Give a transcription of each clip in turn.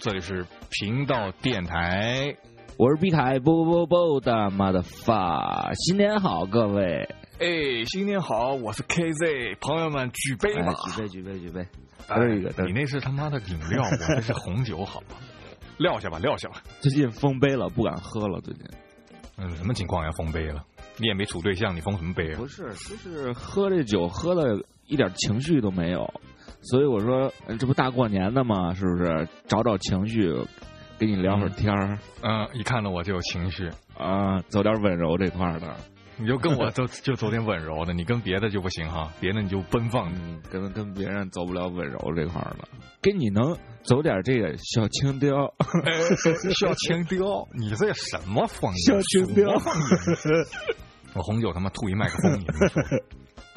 这里是频道电台，我是毕凯，不不不的妈的发，新年好，各位！哎，新年好，我是 KZ，朋友们举杯吧，举杯举杯举杯，都是一个，你那是他妈的饮料，我那是红酒，好吗？撂下吧，撂下吧。最近封杯了，不敢喝了。最近，嗯，什么情况呀封杯了？你也没处对象，你封什么杯啊？不是，就是喝这酒喝的一点情绪都没有，所以我说，这不大过年的嘛？是不是？找找情绪，跟你聊会儿天儿。嗯，一看到我就有情绪啊，走点温柔这块的。你就跟我走，就走点温柔的，你跟别的就不行哈，别的你就奔放，跟跟别人走不了温柔这块的，跟你能走点这个小情调，小情调，你这什么方言？小情调，我红酒他妈吐一麦克风，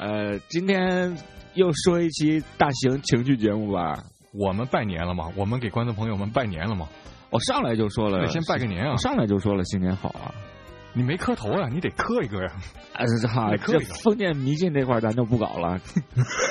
呃，今天又说一期大型情趣节目吧，我们拜年了吗？我们给观众朋友们拜年了吗？我上来就说了，先拜个年啊！上来就说了新年好啊。你没磕头啊？你得磕一个呀！啊，这这封建迷信这块咱就不搞了，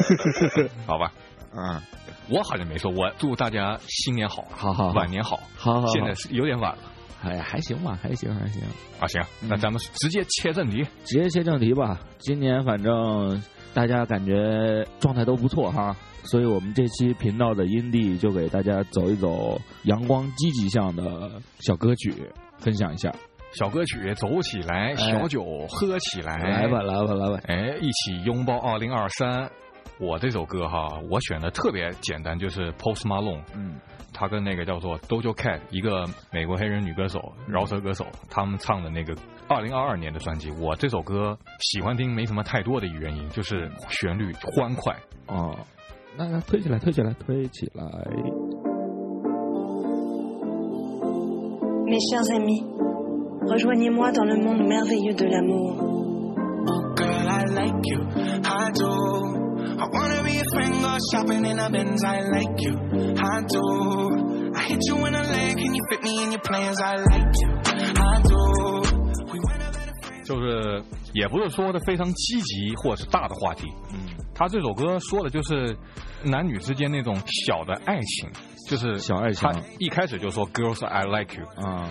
好吧？嗯，我好像没说。我祝大家新年好，好好晚年好，好好。现在是有点晚了，哎呀，还行吧，还行还行啊，行。那咱们直接切正题，直接切正题吧。今年反正大家感觉状态都不错哈，所以我们这期频道的音地就给大家走一走阳光积极向的小歌曲，分享一下。小歌曲走起来，小酒喝起来，来吧来吧来吧！哎，一起拥抱二零二三。我这首歌哈，我选的特别简单，就是 Post Malone，嗯，他跟那个叫做 Doja Cat，一个美国黑人女歌手、饶舌歌手，他们唱的那个二零二二年的专辑。我这首歌喜欢听，没什么太多的原因，就是旋律欢快。哦，那推起来，推起来，推起来。Mes chers amis。Rejoignez-moi dans le monde merveilleux de l'amour. Oh girl, I like you, I do. I wanna be a friend, go shopping in a Benz, I like you, I do. I hit you in a leg, can you fit me in your plans, I like you, I do. 就是也不是说的非常积极或者是大的话题，嗯，他这首歌说的就是男女之间那种小的爱情，就是小爱情。他一开始就说 Girls I like you，嗯。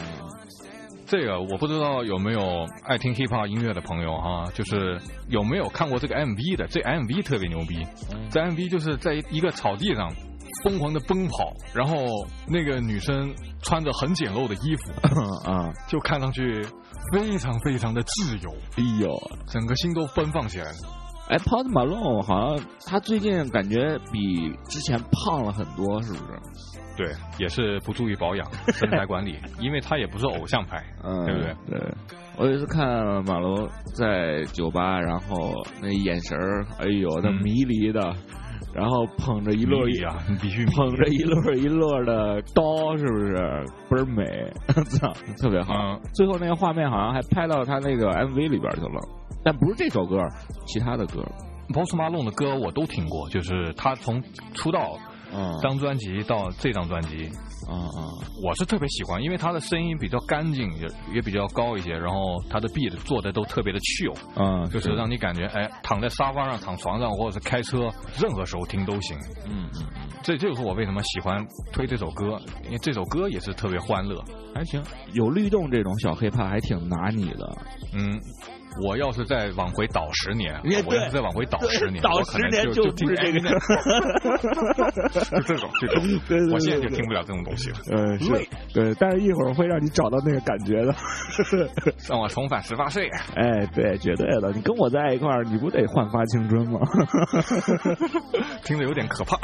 这个我不知道有没有爱听 hip hop 音乐的朋友哈，就是有没有看过这个 MV 的？这 MV 特别牛逼，这 MV 就是在一个草地上疯狂的奔跑，然后那个女生穿着很简陋的衣服 啊，就看上去非常非常的自由，哎呦，整个心都奔放起来了。哎，Post Malone 好像他最近感觉比之前胖了很多，是不是？对，也是不注意保养、身材管理，因为他也不是偶像派，对不对？对，我有一次看马龙在酒吧，然后那眼神儿，哎呦，那迷离的，然后捧着一摞一啊，必须 捧着一摞一摞的刀，是不是倍儿美？操，特别好。最后那个画面好像还拍到他那个 MV 里边去了，但不是这首歌，其他的歌，Post Malone 的歌我都听过，就是他从出道。嗯，张专辑到这张专辑，嗯嗯，我是特别喜欢，因为他的声音比较干净，也也比较高一些，然后他的 beat 做的都特别的 chill，嗯，就是让你感觉哎，躺在沙发上、躺床上或者是开车，任何时候听都行。嗯嗯嗯，这这就是我为什么喜欢推这首歌，因为这首歌也是特别欢乐，还行，有律动这种小黑怕还挺拿你的，嗯。我要是再往回倒十年，我要是再往回倒十年，倒十年就听这个，就这种这种，我现在就听不了这种东西了。嗯，是，对，但是一会儿会让你找到那个感觉的，让我重返十八岁。哎，对，绝对的，你跟我在一块儿，你不得焕发青春吗？听着有点可怕。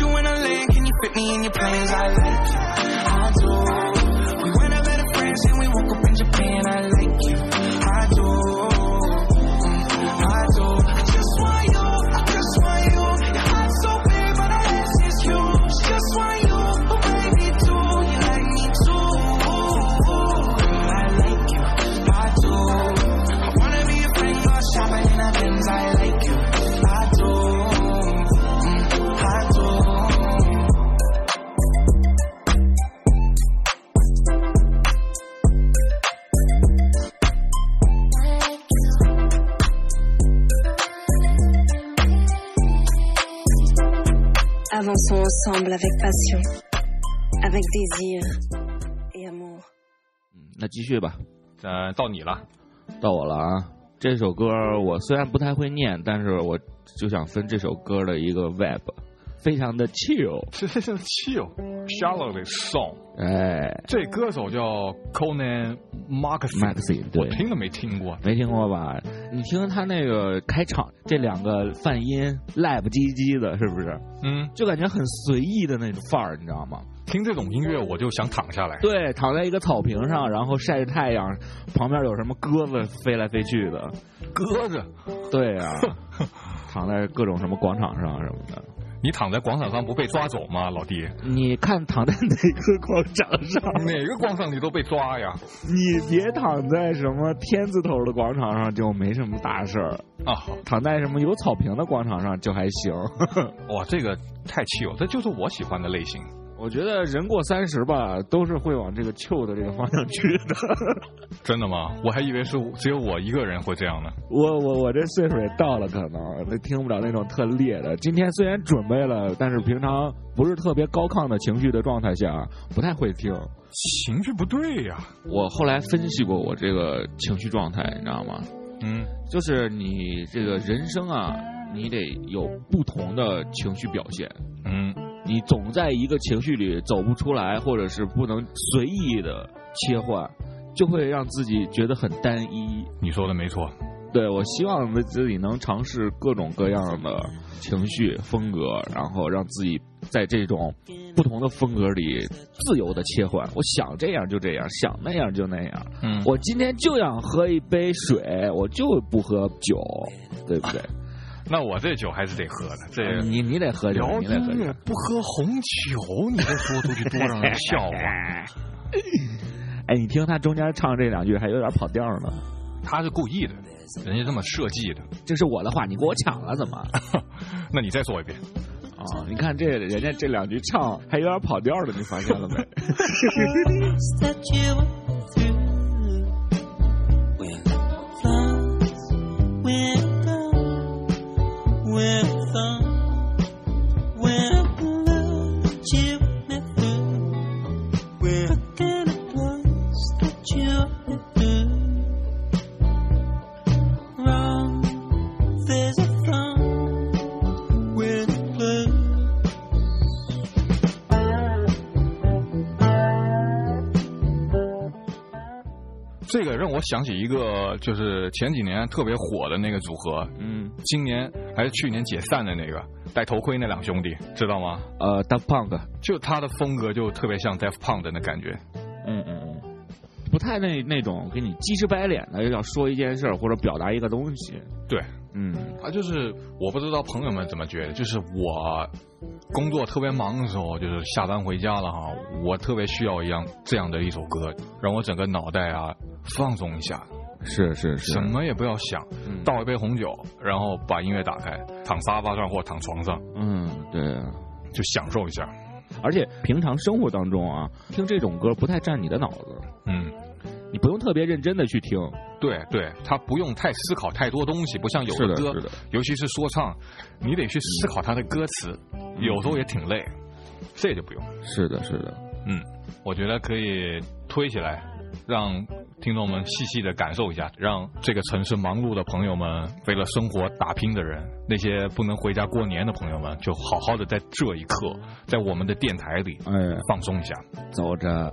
You in a lane, can you fit me in your plans? I like you, I do. Avançons ensemble avec passion, avec désir et amour。嗯，那继续吧。呃，到你了，到我了啊！这首歌我虽然不太会念，但是我就想分这首歌的一个 web。非常的 chill，是是 chill，shallow 的 song，哎，这歌手叫 Conan Markson，对，我听都没听过，没听过吧？你听他那个开场，这两个泛音 lap 唧唧的，是不是？嗯，就感觉很随意的那种范儿，你知道吗？听这种音乐我就想躺下来，对，躺在一个草坪上，然后晒着太阳，旁边有什么鸽子飞来飞去的，鸽子，对呀，躺在各种什么广场上什么的。你躺在广场上不被抓走吗，老弟？你看躺在哪个广场上？哪个广场你都被抓呀！你别躺在什么天字头的广场上就没什么大事儿啊，躺在什么有草坪的广场上就还行。哇，这个太气了，这就是我喜欢的类型。我觉得人过三十吧，都是会往这个旧的这个方向去的。真的吗？我还以为是只有我一个人会这样呢。我我我这岁数也到了，可能那听不了那种特烈的。今天虽然准备了，但是平常不是特别高亢的情绪的状态下，不太会听。情绪不对呀！我后来分析过我这个情绪状态，你知道吗？嗯，就是你这个人生啊，你得有不同的情绪表现。嗯。你总在一个情绪里走不出来，或者是不能随意的切换，就会让自己觉得很单一。你说的没错，对我希望自己能尝试各种各样的情绪风格，然后让自己在这种不同的风格里自由的切换。我想这样就这样，想那样就那样。嗯，我今天就想喝一杯水，我就不喝酒，对不对？那我这酒还是得喝的，这你你得喝酒，你得喝酒，不喝红酒，你这说出去多让人笑话。哎，你听他中间唱这两句还有点跑调呢。他是故意的，人家这么设计的。这是我的话，你给我抢了怎么？那你再说一遍。啊，你看这人家这两句唱还有点跑调的，你发现了没？这让我想起一个，就是前几年特别火的那个组合，嗯，今年还是去年解散的那个戴头盔那两兄弟，知道吗？呃，Daft Punk，就他的风格就特别像 Daft Punk 的那感觉，嗯嗯嗯，不太那那种给你鸡翅白脸的要说一件事或者表达一个东西，对，嗯，他就是我不知道朋友们怎么觉得，就是我工作特别忙的时候，就是下班回家了哈，我特别需要一样这样的一首歌，让我整个脑袋啊。放松一下，是是是，什么也不要想，倒一杯红酒，然后把音乐打开，躺沙发上或躺床上，嗯，对，就享受一下。而且平常生活当中啊，听这种歌不太占你的脑子，嗯，你不用特别认真的去听，对对，他不用太思考太多东西，不像有的歌，尤其是说唱，你得去思考他的歌词，有时候也挺累，这就不用。是的，是的，嗯，我觉得可以推起来，让。听众们细细的感受一下，让这个城市忙碌的朋友们，为了生活打拼的人，那些不能回家过年的朋友们，就好好的在这一刻，在我们的电台里，哎，放松一下，走着。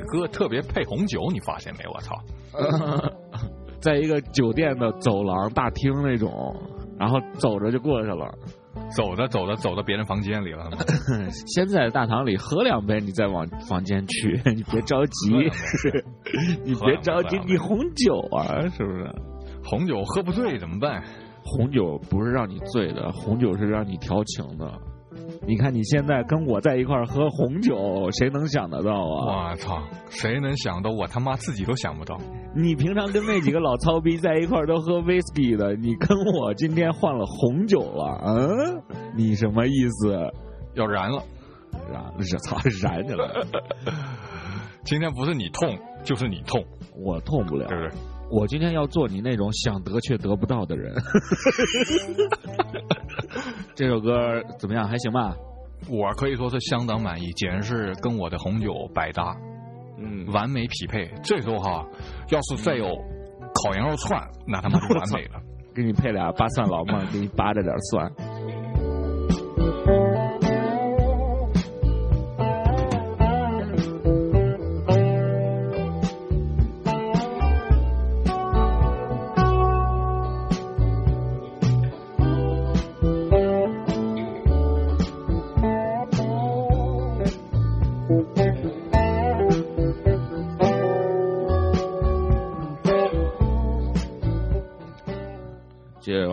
歌特别配红酒，你发现没？我操，在一个酒店的走廊大厅那种，然后走着就过去了。走着走着走到别人房间里了。先在大堂里喝两杯，你再往房间去，你别着急，你别着急，你红酒啊，是不是？红酒喝不醉怎么办？红酒不是让你醉的，红酒是让你调情的。你看你现在跟我在一块儿喝红酒，谁能想得到啊？我操，谁能想到？我他妈自己都想不到。你平常跟那几个老操逼在一块儿都喝 whisky 的，你跟我今天换了红酒了，嗯？你什么意思？要燃了？燃？了操，燃去了。今天不是你痛，就是你痛，我痛不了，对不对？我今天要做你那种想得却得不到的人。这首歌怎么样？还行吧？我可以说是相当满意，简直是跟我的红酒百搭，嗯，完美匹配。这时候哈，要是再有烤羊肉串，那他妈就完美了。给你配俩八蒜老嘛，给你扒着点蒜。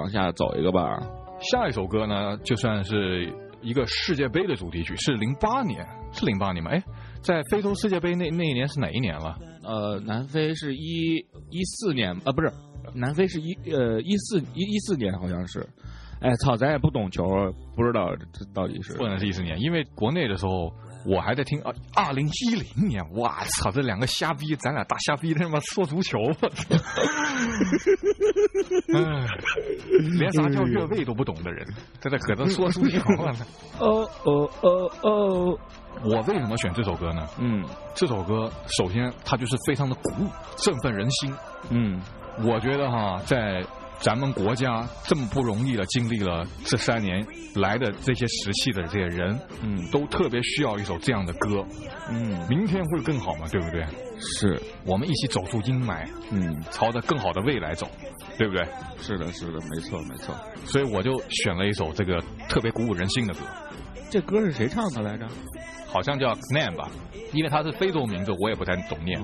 下走一个吧，下一首歌呢，就算是一个世界杯的主题曲，是零八年，是零八年吗？哎，在非洲世界杯那那一年是哪一年了？呃，南非是一一四年呃，不是，南非是一呃一四一一四年好像是。哎，操，咱也不懂球，不知道这到底是不能是一四年，因为国内的时候。我还在听啊，二零一零年，我操，这两个瞎逼，咱俩大瞎逼，他妈说足球，嗯，连啥叫越位都不懂的人，在这可能说足球了。哦哦哦哦，我为什么选这首歌呢？嗯，这首歌首先它就是非常的鼓舞，振奋人心。嗯，我觉得哈，在。咱们国家这么不容易的经历了这三年来的这些时期的这些人，嗯，都特别需要一首这样的歌，嗯，明天会更好嘛，对不对？是，我们一起走出阴霾，嗯，朝着更好的未来走，对不对？是的，是的，没错，没错。所以我就选了一首这个特别鼓舞人心的歌。这歌是谁唱的来着？好像叫 Knan 吧，因为它是非洲名字，我也不太懂念，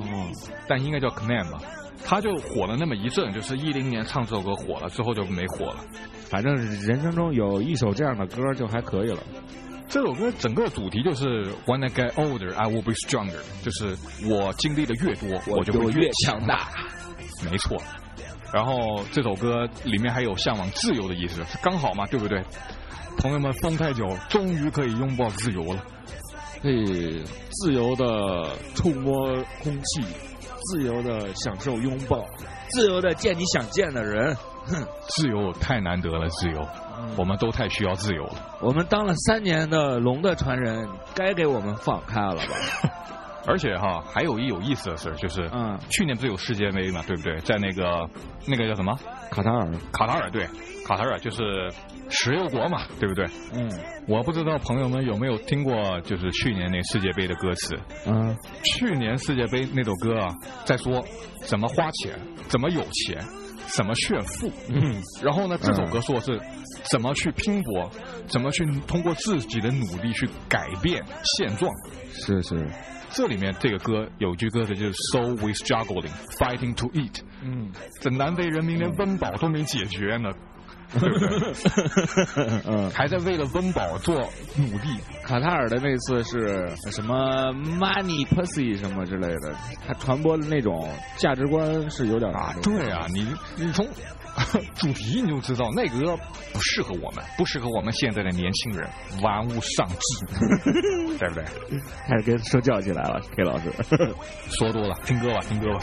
但应该叫 Knan 吧。他就火了那么一阵，就是一零年唱这首歌火了之后就没火了。反正人生中有一首这样的歌就还可以了。这首歌整个主题就是 When I get older, I will be stronger，就是我经历的越多，我就会越强大。没错。然后这首歌里面还有向往自由的意思，刚好嘛，对不对？朋友们，风太久，终于可以拥抱自由了，可以自由的触摸空气。自由的享受拥抱，自由的见你想见的人。哼，自由太难得了，自由，我们都太需要自由了。我们当了三年的龙的传人，该给我们放开了吧？而且哈，还有一有意思的事，就是，嗯，去年不是有世界杯嘛，对不对？在那个那个叫什么？卡塔尔，卡塔尔对，卡塔尔就是石油国嘛，对不对？嗯，我不知道朋友们有没有听过，就是去年那世界杯的歌词。嗯，去年世界杯那首歌啊，在说怎么花钱，怎么有钱，怎么炫富。嗯，然后呢，这首歌说是怎么去拼搏，怎么去通过自己的努力去改变现状。是是。这里面这个歌有句歌词就是 “So we struggling, fighting to eat”。嗯，这南非人民连温饱都没解决呢，对不对？嗯，还在为了温饱做努力。卡塔尔的那次是什么 “money pussy” 什么之类的，他传播的那种价值观是有点啊。对啊，你你从。主题你就知道，那个不适合我们，不适合我们现在的年轻人，玩物丧志，对不对？开始跟说教起来了，K 老师，说多了，听歌吧，听歌吧。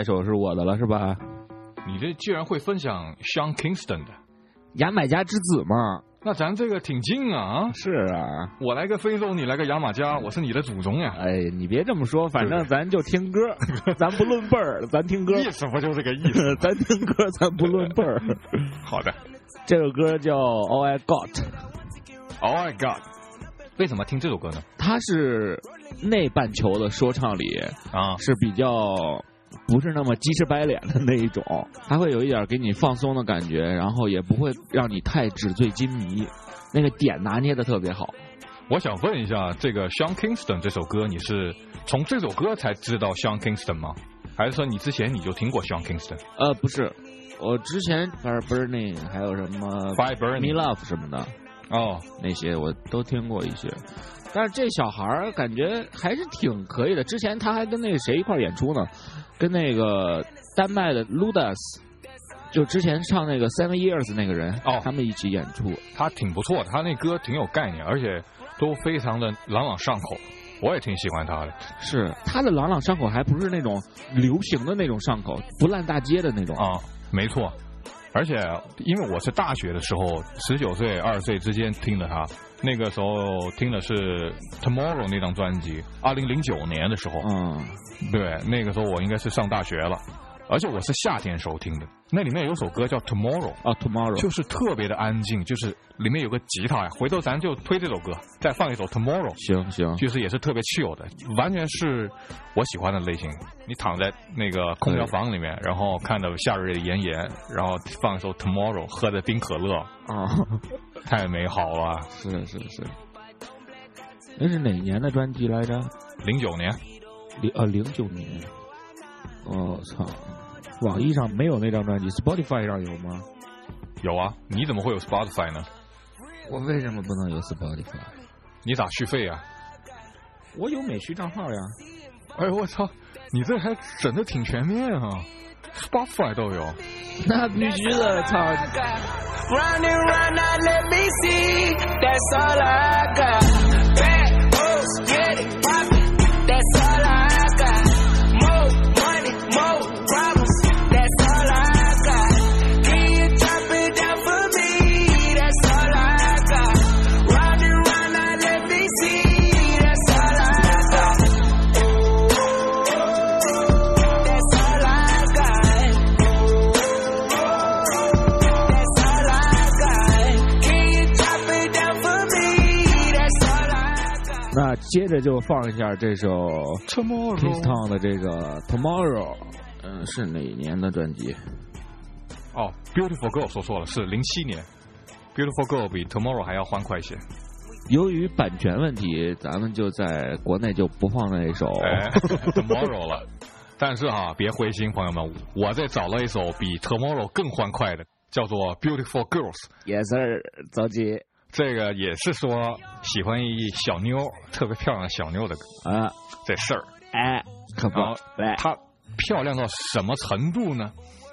下一首是我的了，是吧？你这居然会分享 Sean Kingston 的牙买加之子嘛？那咱这个挺近啊！是啊，我来个非洲，你来个牙买加，我是你的祖宗呀！哎，你别这么说，反正咱就听歌，咱不论辈儿，咱听歌。意思不就这个意思？咱听歌，咱不论辈儿。好的，这首歌叫 All I Got。All I Got。为什么听这首歌呢？它是内半球的说唱里啊是比较。不是那么鸡翅白脸的那一种，还会有一点给你放松的感觉，然后也不会让你太纸醉金迷，那个点拿捏的特别好。我想问一下，这个 Sean Kingston 这首歌，你是从这首歌才知道 Sean Kingston 吗？还是说你之前你就听过 Sean Kingston？呃，不是，我之前 Burning 还有什么 Fire Burning、Me Love 什么的，哦，那些我都听过一些。但是这小孩儿感觉还是挺可以的。之前他还跟那个谁一块演出呢，跟那个丹麦的 Ludas，就之前唱那个 Seven Years 那个人哦，他们一起演出，他挺不错的，他那歌挺有概念，而且都非常的朗朗上口，我也挺喜欢他的。是他的朗朗上口，还不是那种流行的那种上口，不烂大街的那种啊，没错。而且因为我是大学的时候，十九岁二十岁之间听的他。那个时候听的是《Tomorrow》那张专辑，二零零九年的时候，嗯，对，那个时候我应该是上大学了，而且我是夏天时候听的。那里面有首歌叫《Tomorrow》啊，《Tomorrow》就是特别的安静，就是里面有个吉他呀。回头咱就推这首歌，再放一首《Tomorrow》。行行，就是也是特别 chill 的，完全是我喜欢的类型。你躺在那个空调房里面，然后看着夏日的炎炎，然后放一首《Tomorrow》，喝着冰可乐啊。太美好了，是是是。那是哪年的专辑来着？零九年，零呃零九年。我操！网易上没有那张专辑，Spotify 上有吗？有啊，你怎么会有 Spotify 呢？我为什么不能有 Spotify？你咋续费呀？我有美区账号呀。哎呦我操！你这还整的挺全面啊，Spotify 都有。那必须的，操接着就放一下这首 Tomorrow 的这个 Tomorrow，嗯，是哪年的专辑？哦，Beautiful Girl 说错了，是零七年。Beautiful Girl 比 Tomorrow 还要欢快一些。由于版权问题，咱们就在国内就不放那首 Tomorrow 了。但是哈，别灰心，朋友们，我再找了一首比 Tomorrow 更欢快的，叫做 Beautiful Girls。Yes sir，着急。这个也是说喜欢一小妞，特别漂亮的小妞的啊，这事儿。哎，可不，她漂亮到什么程度呢？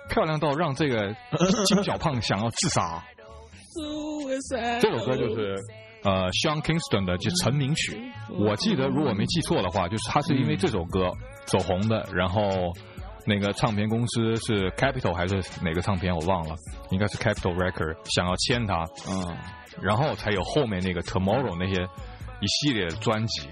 漂亮到让这个 金小胖想要自杀。这首歌就是呃，Sean Kingston 的就成名曲。我记得如果没记错的话，就是他是因为这首歌走红的。然后那个唱片公司是 Capital 还是哪个唱片我忘了，应该是 Capital Record 想要签他。嗯。然后才有后面那个 Tomorrow 那些一系列的专辑。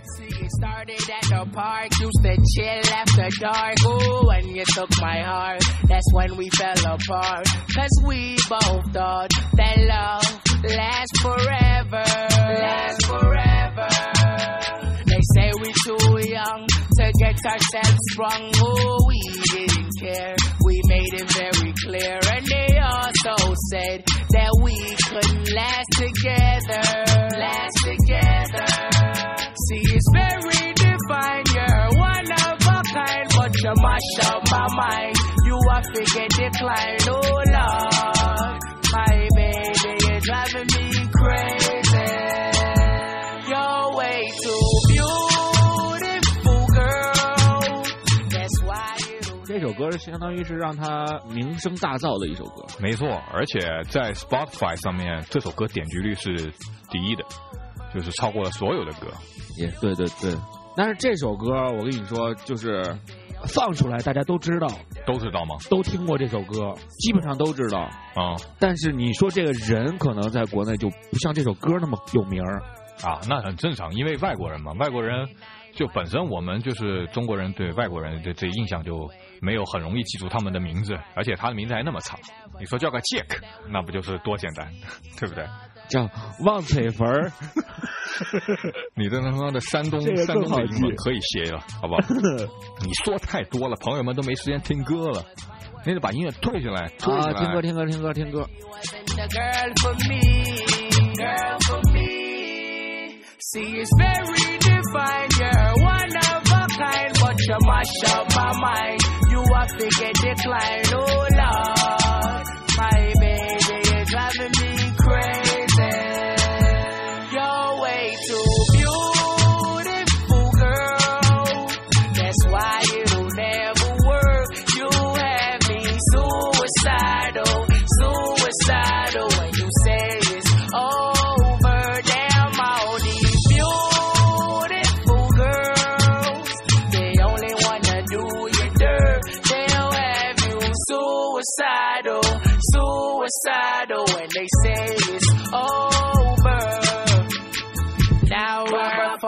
Get ourselves sprung. Oh, we didn't care. We made it very clear. And they also said that we couldn't last together. Last together. See, it's very divine. You're one of a kind, but you mash up my mind. You are figure decline. Oh, Lord. My baby, you're driving me crazy. 这首歌相当于是让他名声大噪的一首歌，没错，而且在 Spotify 上面，这首歌点击率是第一的，就是超过了所有的歌。也对对对，但是这首歌我跟你说，就是放出来，大家都知道，都知道吗？都听过这首歌，基本上都知道啊。但是你说这个人可能在国内就不像这首歌那么有名儿啊，那很正常，因为外国人嘛，外国人就本身我们就是中国人，对外国人的这印象就没有很容易记住他们的名字，而且他的名字还那么长，你说叫个 Jack，那不就是多简单，对不对？叫旺腿坟儿，你的他妈的山东山东的英文可以歇了，好不好？你说太多了，朋友们都没时间听歌了，你得把音乐退下来。啊，听歌听歌听歌听歌。pressure mash up my mind. You are get declined? oh Lord. My baby is driving me crazy.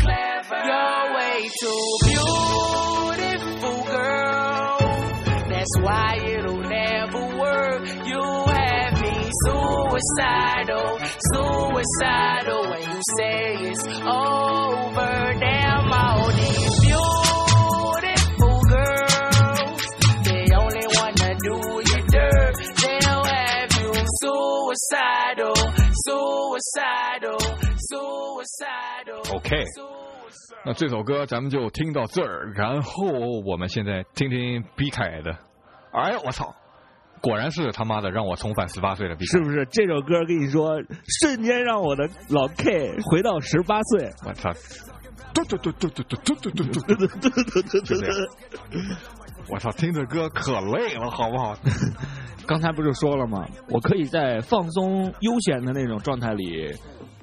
Clever. You're way too beautiful, girl. That's why it'll never work. You have me suicidal, suicidal when you say it's over. Damn all these beautiful girls, they only wanna do you dirt. They'll have you suicidal, suicidal. OK，那这首歌咱们就听到这儿，然后我们现在听听毕凯的。哎呀，我操！果然是他妈的让我重返十八岁的毕凯，是不是？这首歌跟你说，瞬间让我的老 K 回到十八岁。我操！嘟嘟嘟嘟嘟嘟嘟嘟嘟嘟嘟嘟嘟嘟嘟！我操，听这歌可累了，好不好？刚才不是说了吗？我可以在放松悠闲的那种状态里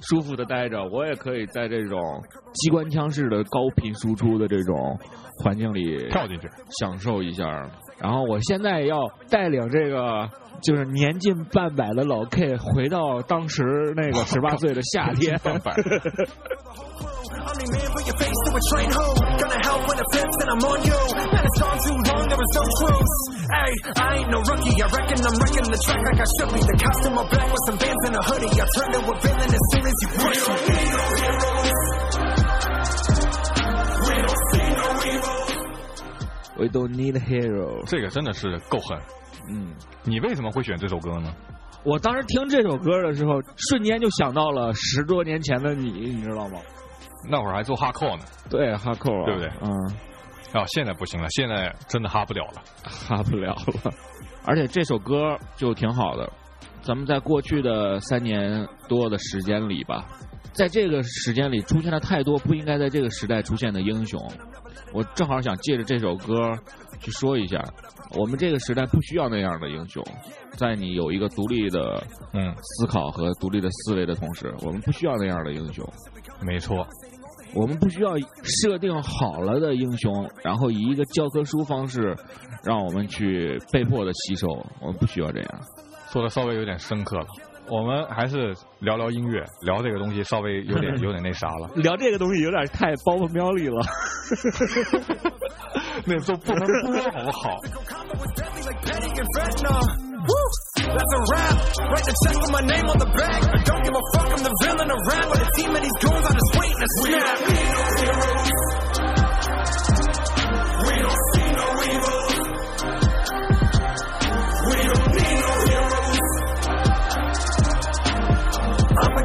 舒服的待着，我也可以在这种机关枪式的高频输出的这种环境里跳进去享受一下。然后我现在要带领这个就是年近半百的老 K 回到当时那个 十八岁的夏天。We don't need a hero。这个真的是够狠。嗯，你为什么会选这首歌呢？我当时听这首歌的时候，瞬间就想到了十多年前的你，你知道吗？那会儿还做哈扣呢，对哈扣，啊对不对？嗯，啊，现在不行了，现在真的哈不了了，哈不了了。而且这首歌就挺好的，咱们在过去的三年多的时间里吧，在这个时间里出现了太多不应该在这个时代出现的英雄。我正好想借着这首歌去说一下，我们这个时代不需要那样的英雄。在你有一个独立的嗯思考和独立的思维的同时，我们不需要那样的英雄。没错。我们不需要设定好了的英雄，然后以一个教科书方式让我们去被迫的吸收。我们不需要这样，说的稍微有点深刻了。我们还是聊聊音乐，聊这个东西稍微有点有点那啥了。聊这个东西有点太包袱喵里了，那都不能播好不好？That's a rap. Write the check with my name on the back. Don't give a fuck, I'm the villain of rap. But a team of these goons, I'm just waiting to snap.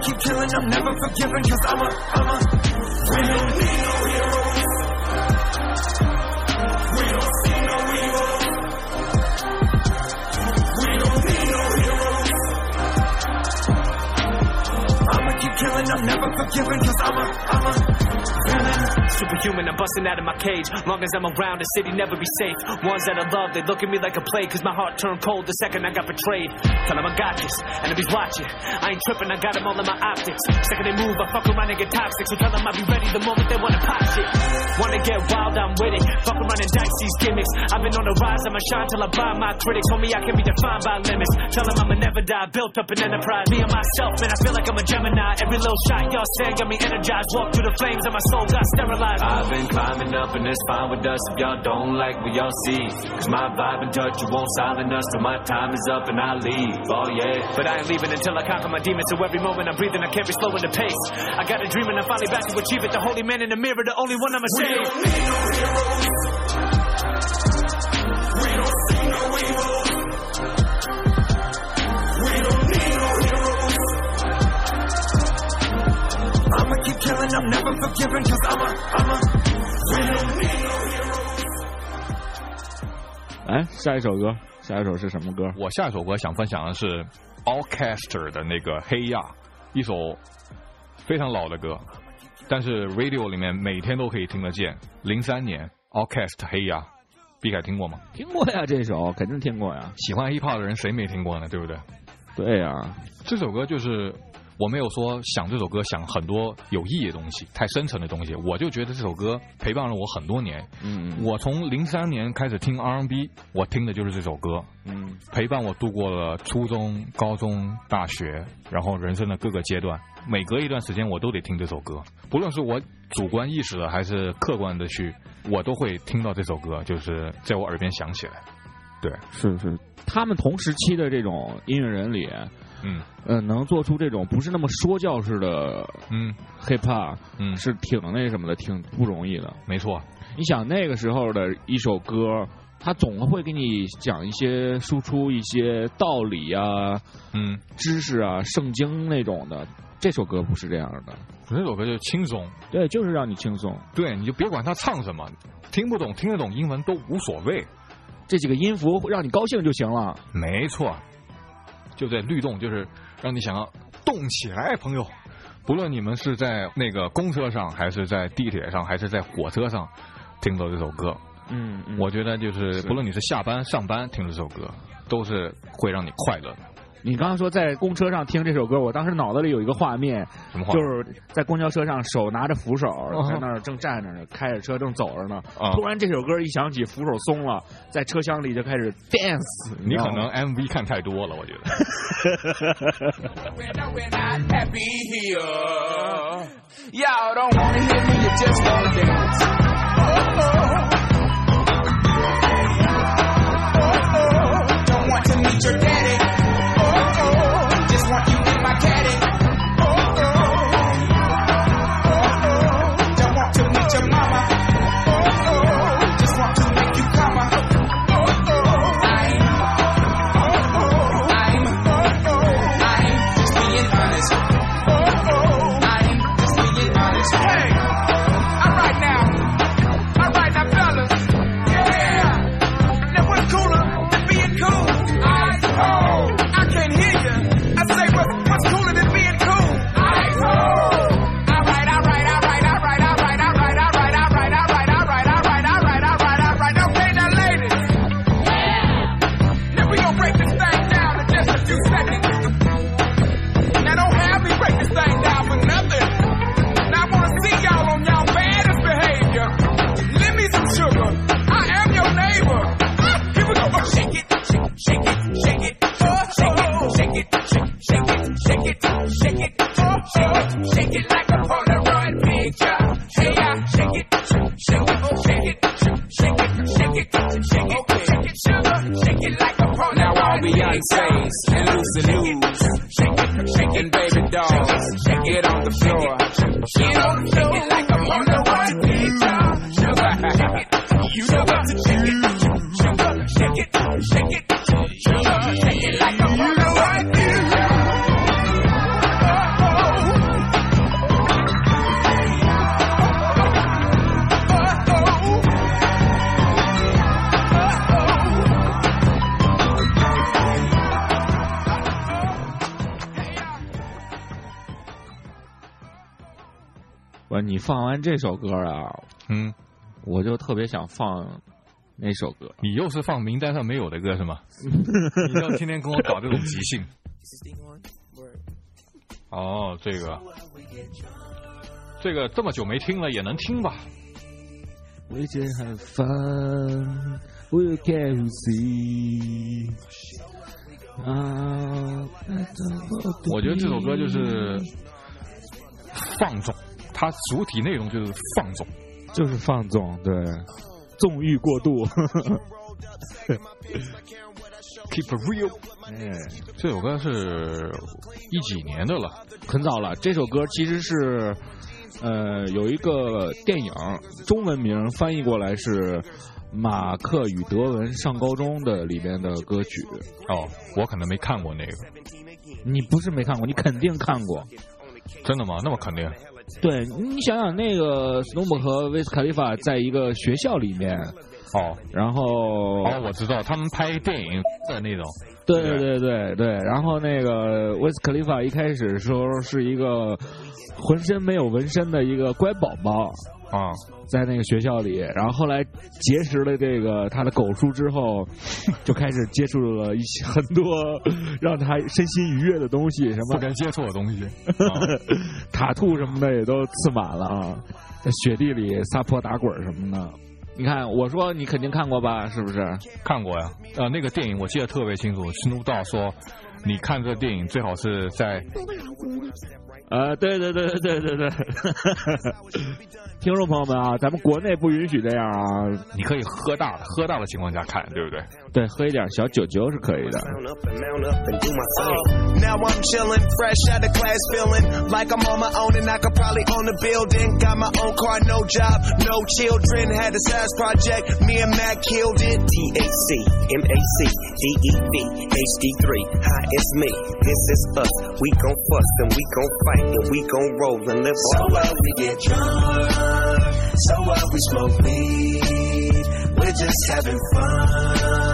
keep killing, I'm never forgiven, cause I'm a, I'm a winner. We don't need no heroes. We don't see no heroes. We don't need no heroes. I'ma keep killing, I'm never forgiven, cause I'm a, I'm a villain. Superhuman, I'm busting out of my cage. Long as I'm around, the city never be safe. Ones that I love, they look at me like a plague cause my heart turned cold the second I got betrayed. Tell them I got this, he's watching, I ain't tripping, I got him all in my optics. Second they move, I fuck around and get toxic, so tell them I'll be ready the moment they wanna pop shit. Wanna get wild, I'm with it. Fuck around and dice these gimmicks. I've been on the rise, I'ma shine till I buy my critics. Homie, I can be defined by limits. Tell them I'ma never die, built up an enterprise. Me and myself, man, I feel like I'm a Gemini. Every little shot y'all send got me energized. Walk through the flames and my soul got sterilized. I've been climbing up and it's fine with us if y'all don't like what y'all see. Cause my vibe and touch, you won't silence us till my time is up and I leave. Oh yeah. But I ain't leaving until I conquer my demons. So every moment I'm breathing, I can't be slowing the pace. I got a dream and I'm finally back to achieve it. The holy man in the mirror, the only one I'ma save. Killing, I'm never forgiven, cause I'm a, I'm a, we don't need no heroes. 哎，下一首歌，下一首是什么歌？我下一首歌想分享的是 Orchestra 的那个《黑亚》，一首非常老的歌，但是 radio 里面每天都可以听得见。零三年 Orchestra《黑亚》，毕凯听过吗？听过呀，这首肯定听过呀。喜欢 hiphop 的人谁没听过呢？对不对？对呀，这首歌就是我没有说想这首歌想很多有意义的东西，太深沉的东西，我就觉得这首歌陪伴了我很多年。嗯我从零三年开始听 R&B，我听的就是这首歌，嗯陪伴我度过了初中、高中、大学，然后人生的各个阶段。每隔一段时间，我都得听这首歌，不论是我主观意识的还是客观的去，我都会听到这首歌，就是在我耳边响起来。对，是是，他们同时期的这种音乐人里，嗯呃，能做出这种不是那么说教式的嗯 hip hop，嗯，是挺那什么的，挺不容易的。没错，你想那个时候的一首歌，他总会给你讲一些输出一些道理啊、嗯，知识啊、圣经那种的。这首歌不是这样的，这首歌就轻松，对，就是让你轻松。对，你就别管他唱什么，听不懂听得懂英文都无所谓。这几个音符让你高兴就行了。没错，就在律动，就是让你想要动起来，朋友。不论你们是在那个公车上，还是在地铁上，还是在火车上，听到这首歌，嗯，嗯我觉得就是是不论你是下班、上班听这首歌，都是会让你快乐的。你刚刚说在公车上听这首歌，我当时脑子里有一个画面，什么话？就是在公交车上手拿着扶手，啊在那儿正站着呢，开着车正走着呢。啊突然这首歌一响起，扶手松了，在车厢里就开始 dance。你可知道吗能 MV 看太多了，我觉得。When we're not happy here. Y'all don't wanna hear me, you just wanna dance. Beyonce's and the news. Shaking, shaking, baby. 你放完这首歌啊，嗯，我就特别想放那首歌。你又是放名单上没有的歌是吗？你要天天跟我搞这种即兴。哦，这个，这个这么久没听了，也能听吧？We just have fun, we can see. 啊，我觉得这首歌就是放纵，它主体内容就是放纵，就是放纵，对，纵欲过度。Keep it real，哎，这首歌是一几年的了？很早了。这首歌其实是，呃，有一个电影，中文名翻译过来是《马克与德文上高中》的里边的歌曲。哦，我可能没看过那个，你不是没看过，你肯定看过。真的吗？那么肯定。对你想想，那个斯诺姆和威斯卡利法在一个学校里面，哦。然后哦，我知道，他们拍电影的那种。对对对对对，然后那个威斯卡利法一开始时候是一个浑身没有纹身的一个乖宝宝，啊，在那个学校里，然后后来结识了这个他的狗叔之后，就开始接触了一些很多让他身心愉悦的东西，什么不该接触的东西。塔兔什么的也都刺满了啊，在雪地里撒泼打滚什么的。你看，我说你肯定看过吧？是不是？看过呀，呃，那个电影我记得特别清楚。Snoop Dogg 说，你看这电影最好是在呃，对对对对对对对，听众朋友们啊，咱们国内不允许这样啊，你可以喝大的，喝大的情况下看，对不对？对，喝一点小酒酒是可以的。 Mount up and mount up and do my thing. Now I'm chillin', fresh out of class, feeling like I'm on my own and I could probably own a building. Got my own car, no job, no children. Had a size project, me and Matt killed it. T A C M A C D E V H D 3. Hi, it's me. This is us. We gon' fuss and we gon' fight and we gon' roll and live So our what we get drunk, so what we smoke weed, we're just having fun.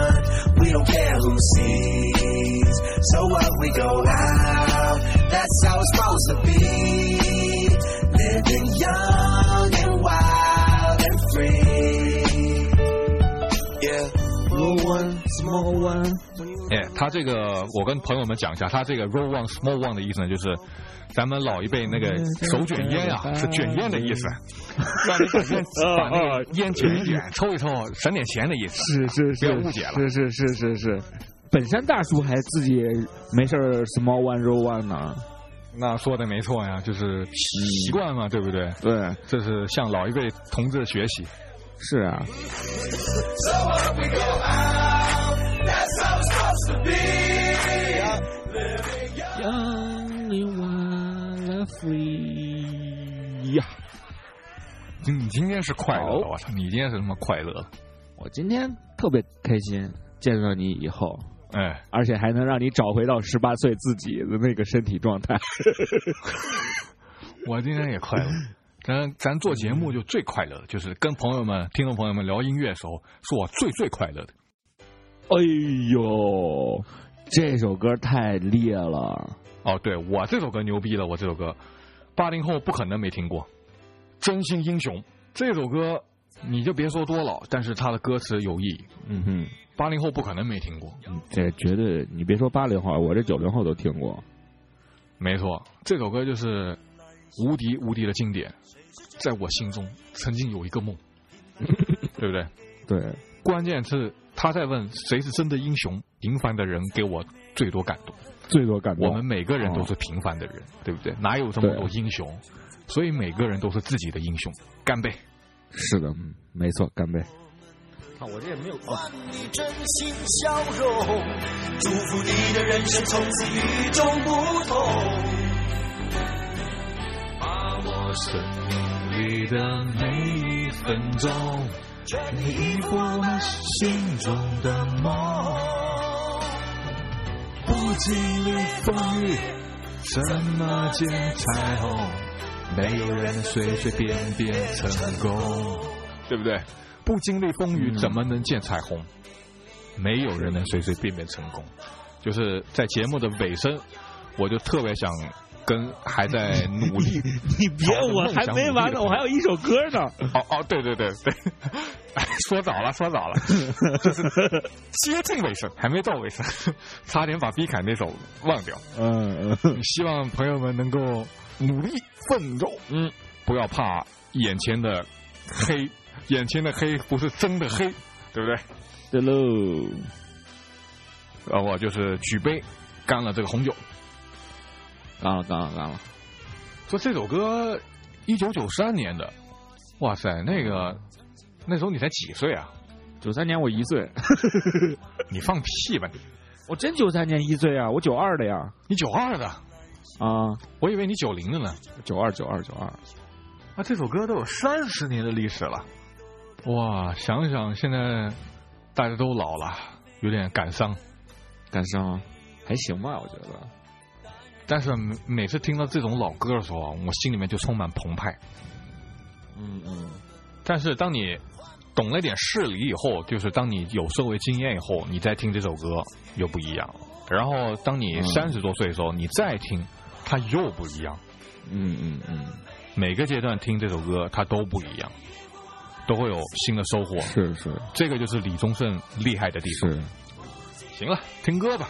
We don't care who sees. So what we go out, that's how it's supposed to be. Living young and wild and free. Yeah. little one, small one。哎，他这个我跟朋友们讲一下，他这个 roll one small one 的意思呢，就是咱们老一辈那个手卷烟啊、是卷烟的意思，让你把烟把那个烟卷一卷，抽一抽，省点钱的意思。是是是，不要误解了是是是是是。本山大叔还自己没事儿 small one roll one 呢。那说的没错呀，就是习惯嘛，对不对？对，这是向老一辈同志学习。是啊。Free 呀！你今天是快乐了，我操！你今天是什么快乐了，我今天特别开心见到你以后，哎，而且还能让你找回到十八岁自己的那个身体状态。我今天也快乐。咱咱做节目就最快乐，就是跟朋友们、听众朋友们聊音乐的时候，是我最最快乐的。哎呦，这首歌太烈了！哦，对我这首歌牛逼了，我这首歌，八零后不可能没听过，《真心英雄》这首歌，你就别说多老，但是它的歌词有意义，嗯哼，八零后不可能没听过。这绝对，你别说八零后，我这九零后都听过。没错，这首歌就是无敌无敌的经典，在我心中曾经有一个梦，对不对？对，关键是他在问谁是真的英雄，平凡的人给我最多感动。最多感动。我们每个人都是平凡的人，对不对？哪有这么多英雄？所以每个人都是自己的英雄。干杯！是的，嗯，没错，干杯。看我这也没有换你真心笑容，祝福你的人生从此与众不同。把握生命里的每一分钟，全力以赴我们心中的梦。不经历风雨，怎么见彩虹？没有人能随随便便成功，对不对？不经历风雨，怎么能见彩虹？没有人能随随便便成功。就是在节目的尾声，我就特别想跟还在努力。你别，我还没完呢，我还有一首歌呢。哦哦，对对对对，说早了，说早了，就是接近尾声，还没到尾声，差点把毕凯那首忘掉。嗯嗯，希望朋友们能够努力奋斗，嗯，不要怕眼前的黑，眼前的黑不是真的黑，对不对？对喽。然后就是举杯干了这个红酒，干了干了干了。说这首歌一九九三年的，哇塞，那个那时候你才几岁啊？九三年我一岁。你放屁吧你！我真九三年一岁啊，我九二的呀。你九二的？啊，我以为你九零的呢。九二九二九二。啊，这首歌都有三十年的历史了。哇，想想现在大家都老了，有点感伤。感伤，还行吧，我觉得。但是每次听到这种老歌的时候，我心里面就充满澎湃。嗯嗯。但是当你懂了点事理以后，就是当你有社会经验以后，你再听这首歌又不一样。然后当你三十多岁的时候，你再听，它又不一样。嗯嗯嗯。每个阶段听这首歌，它都不一样，都会有新的收获。是是。这个就是李宗盛厉害的地方。是。行了，听歌吧。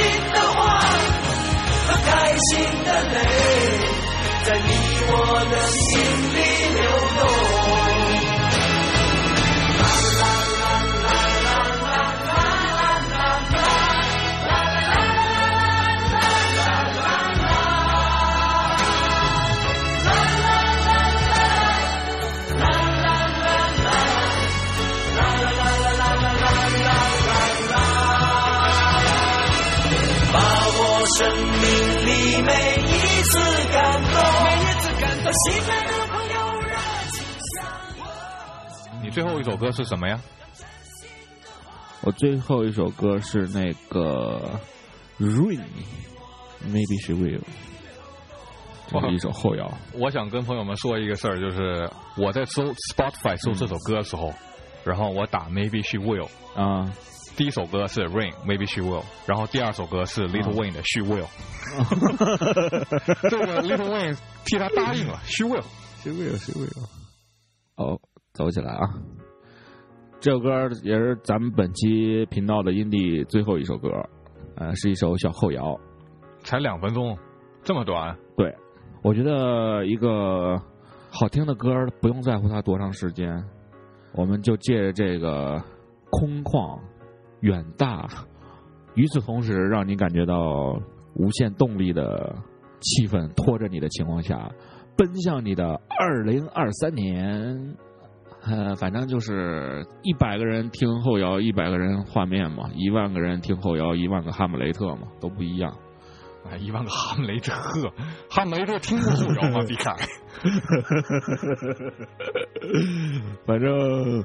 心的话和开心的泪，在你我的心里。你最后一首歌是什么呀？我最后一首歌是那个《Rain》，Maybe She Will，这是一首后摇。我想跟朋友们说一个事儿，就是我在搜 Spotify 搜这首歌的时候，然后我打 Maybe She Will 啊。第一首歌是 Rain Maybe She Will，然后第二首歌是 Little Wayne 的 She Will。这个 Little Wayne 替他答应了 She Will，She Will，She Will。哦，走起来啊！这首歌也是咱们本期频道的音地最后一首歌，呃，是一首小后摇，才两分钟，这么短？对，我觉得一个好听的歌不用在乎它多长时间，我们就借着这个空旷。远大，与此同时，让你感觉到无限动力的气氛拖着你的情况下，奔向你的二零二三年。呃，反正就是一百个人听后摇，一百个人画面嘛；一万个人听后摇，一万个哈姆雷特嘛，都不一样。哎，一万个哈姆雷特，哈姆雷特听过后摇吗？比卡。反正。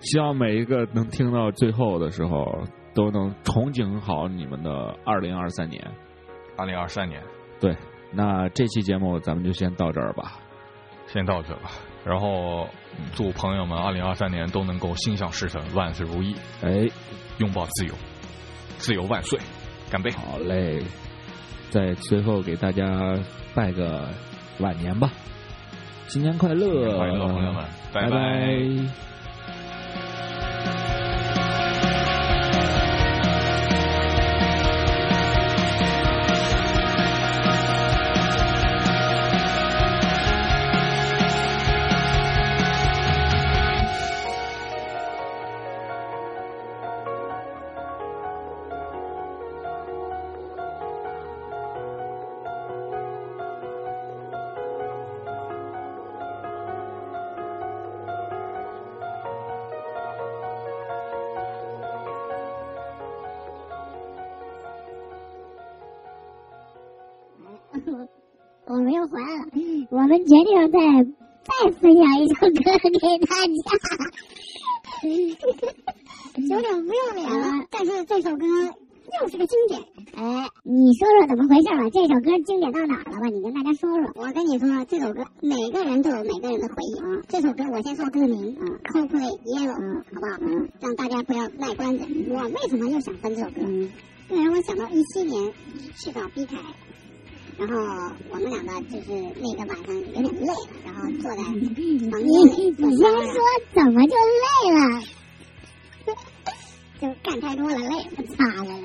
希望每一个能听到最后的时候，都能憧憬好你们的二零二三年。二零二三年，对。那这期节目咱们就先到这儿吧，先到这吧。然后祝朋友们二零二三年都能够心想事成，万事如意。哎，拥抱自由，自由万岁！干杯！好嘞，在最后给大家拜个晚年吧，新年快乐！快乐，朋友们，拜拜。我们决定再再分享一首歌给大家，有点不要脸了。但是这首歌又是个经典。哎，你说说怎么回事吧？这首歌经典到哪儿了吧？你跟大家说说。我跟你说，这首歌每个人都有每个人的回忆啊。这首歌我先说歌名啊，Coldplay Yellow，嗯，好不好？嗯，让大家不要卖关子。我为什么又想分这首歌？嗯，因为我想到一七年去找 B 凯。然后我们两个就是那个晚上有点累了，然后坐在房间里。你先说怎么就累了？就干太多了，累不擦了嘞。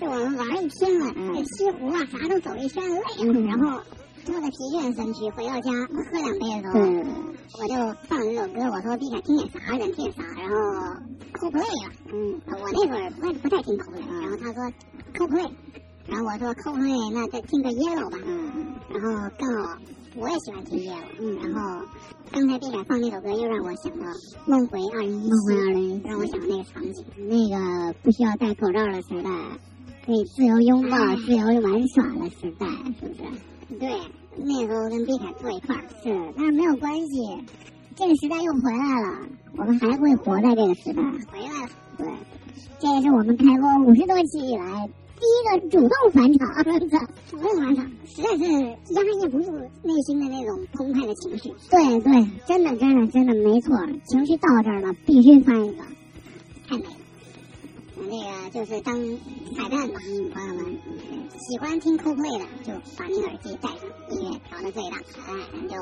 就我们玩一天了，这西湖啊啥都走一圈累了，然后坐在疲倦身躯回到家喝两杯的时候，我就放这首歌，我说毕凯听点啥，想听点啥，然后 Coldplay 了。嗯，我那会儿不不太听 co play 然后他说 Coldplay。然后我说扣分，那再听个 yellow 吧。嗯嗯。然后刚好我也喜欢听 yellow。嗯。然后刚才毕凯放那首歌，又让我想到梦回二零一梦回二零，让我想到那个场景，那个不需要戴口罩的时代，可以自由拥抱、自由玩耍的时代，是不是？对，那时候跟毕凯坐一块儿。是，但是没有关系，这个时代又回来了，我们还会活在这个时代。回来了。对，这也是我们开播五十多期以来。第一个主动返场，主动返场，实在是压抑不住内心的那种澎湃的情绪。对对，真的真的真的没错，情绪到这儿了，必须翻一个，太美了。那个就是当彩蛋吧，朋友们，喜欢听 Coldplay 的就把你耳机戴上，音乐调到最大，哎，咱就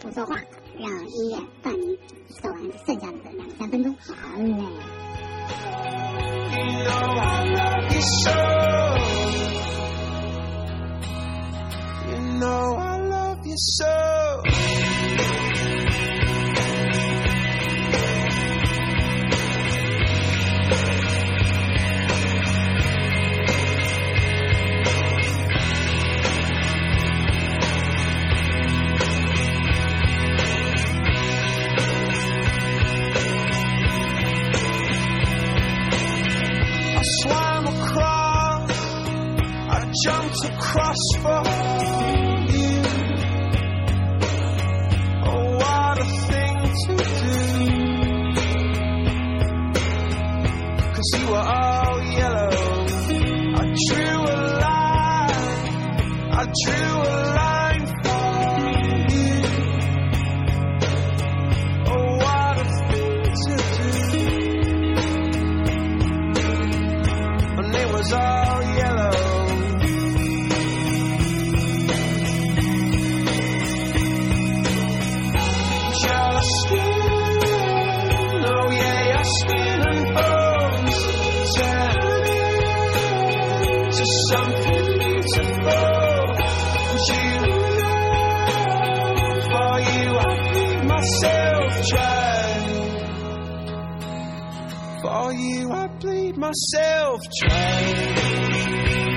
不说话，让音乐伴你走完剩下的两三分钟。好嘞。I swam across, I jumped across for for you, I bleed myself dry. For you, I bleed myself dry.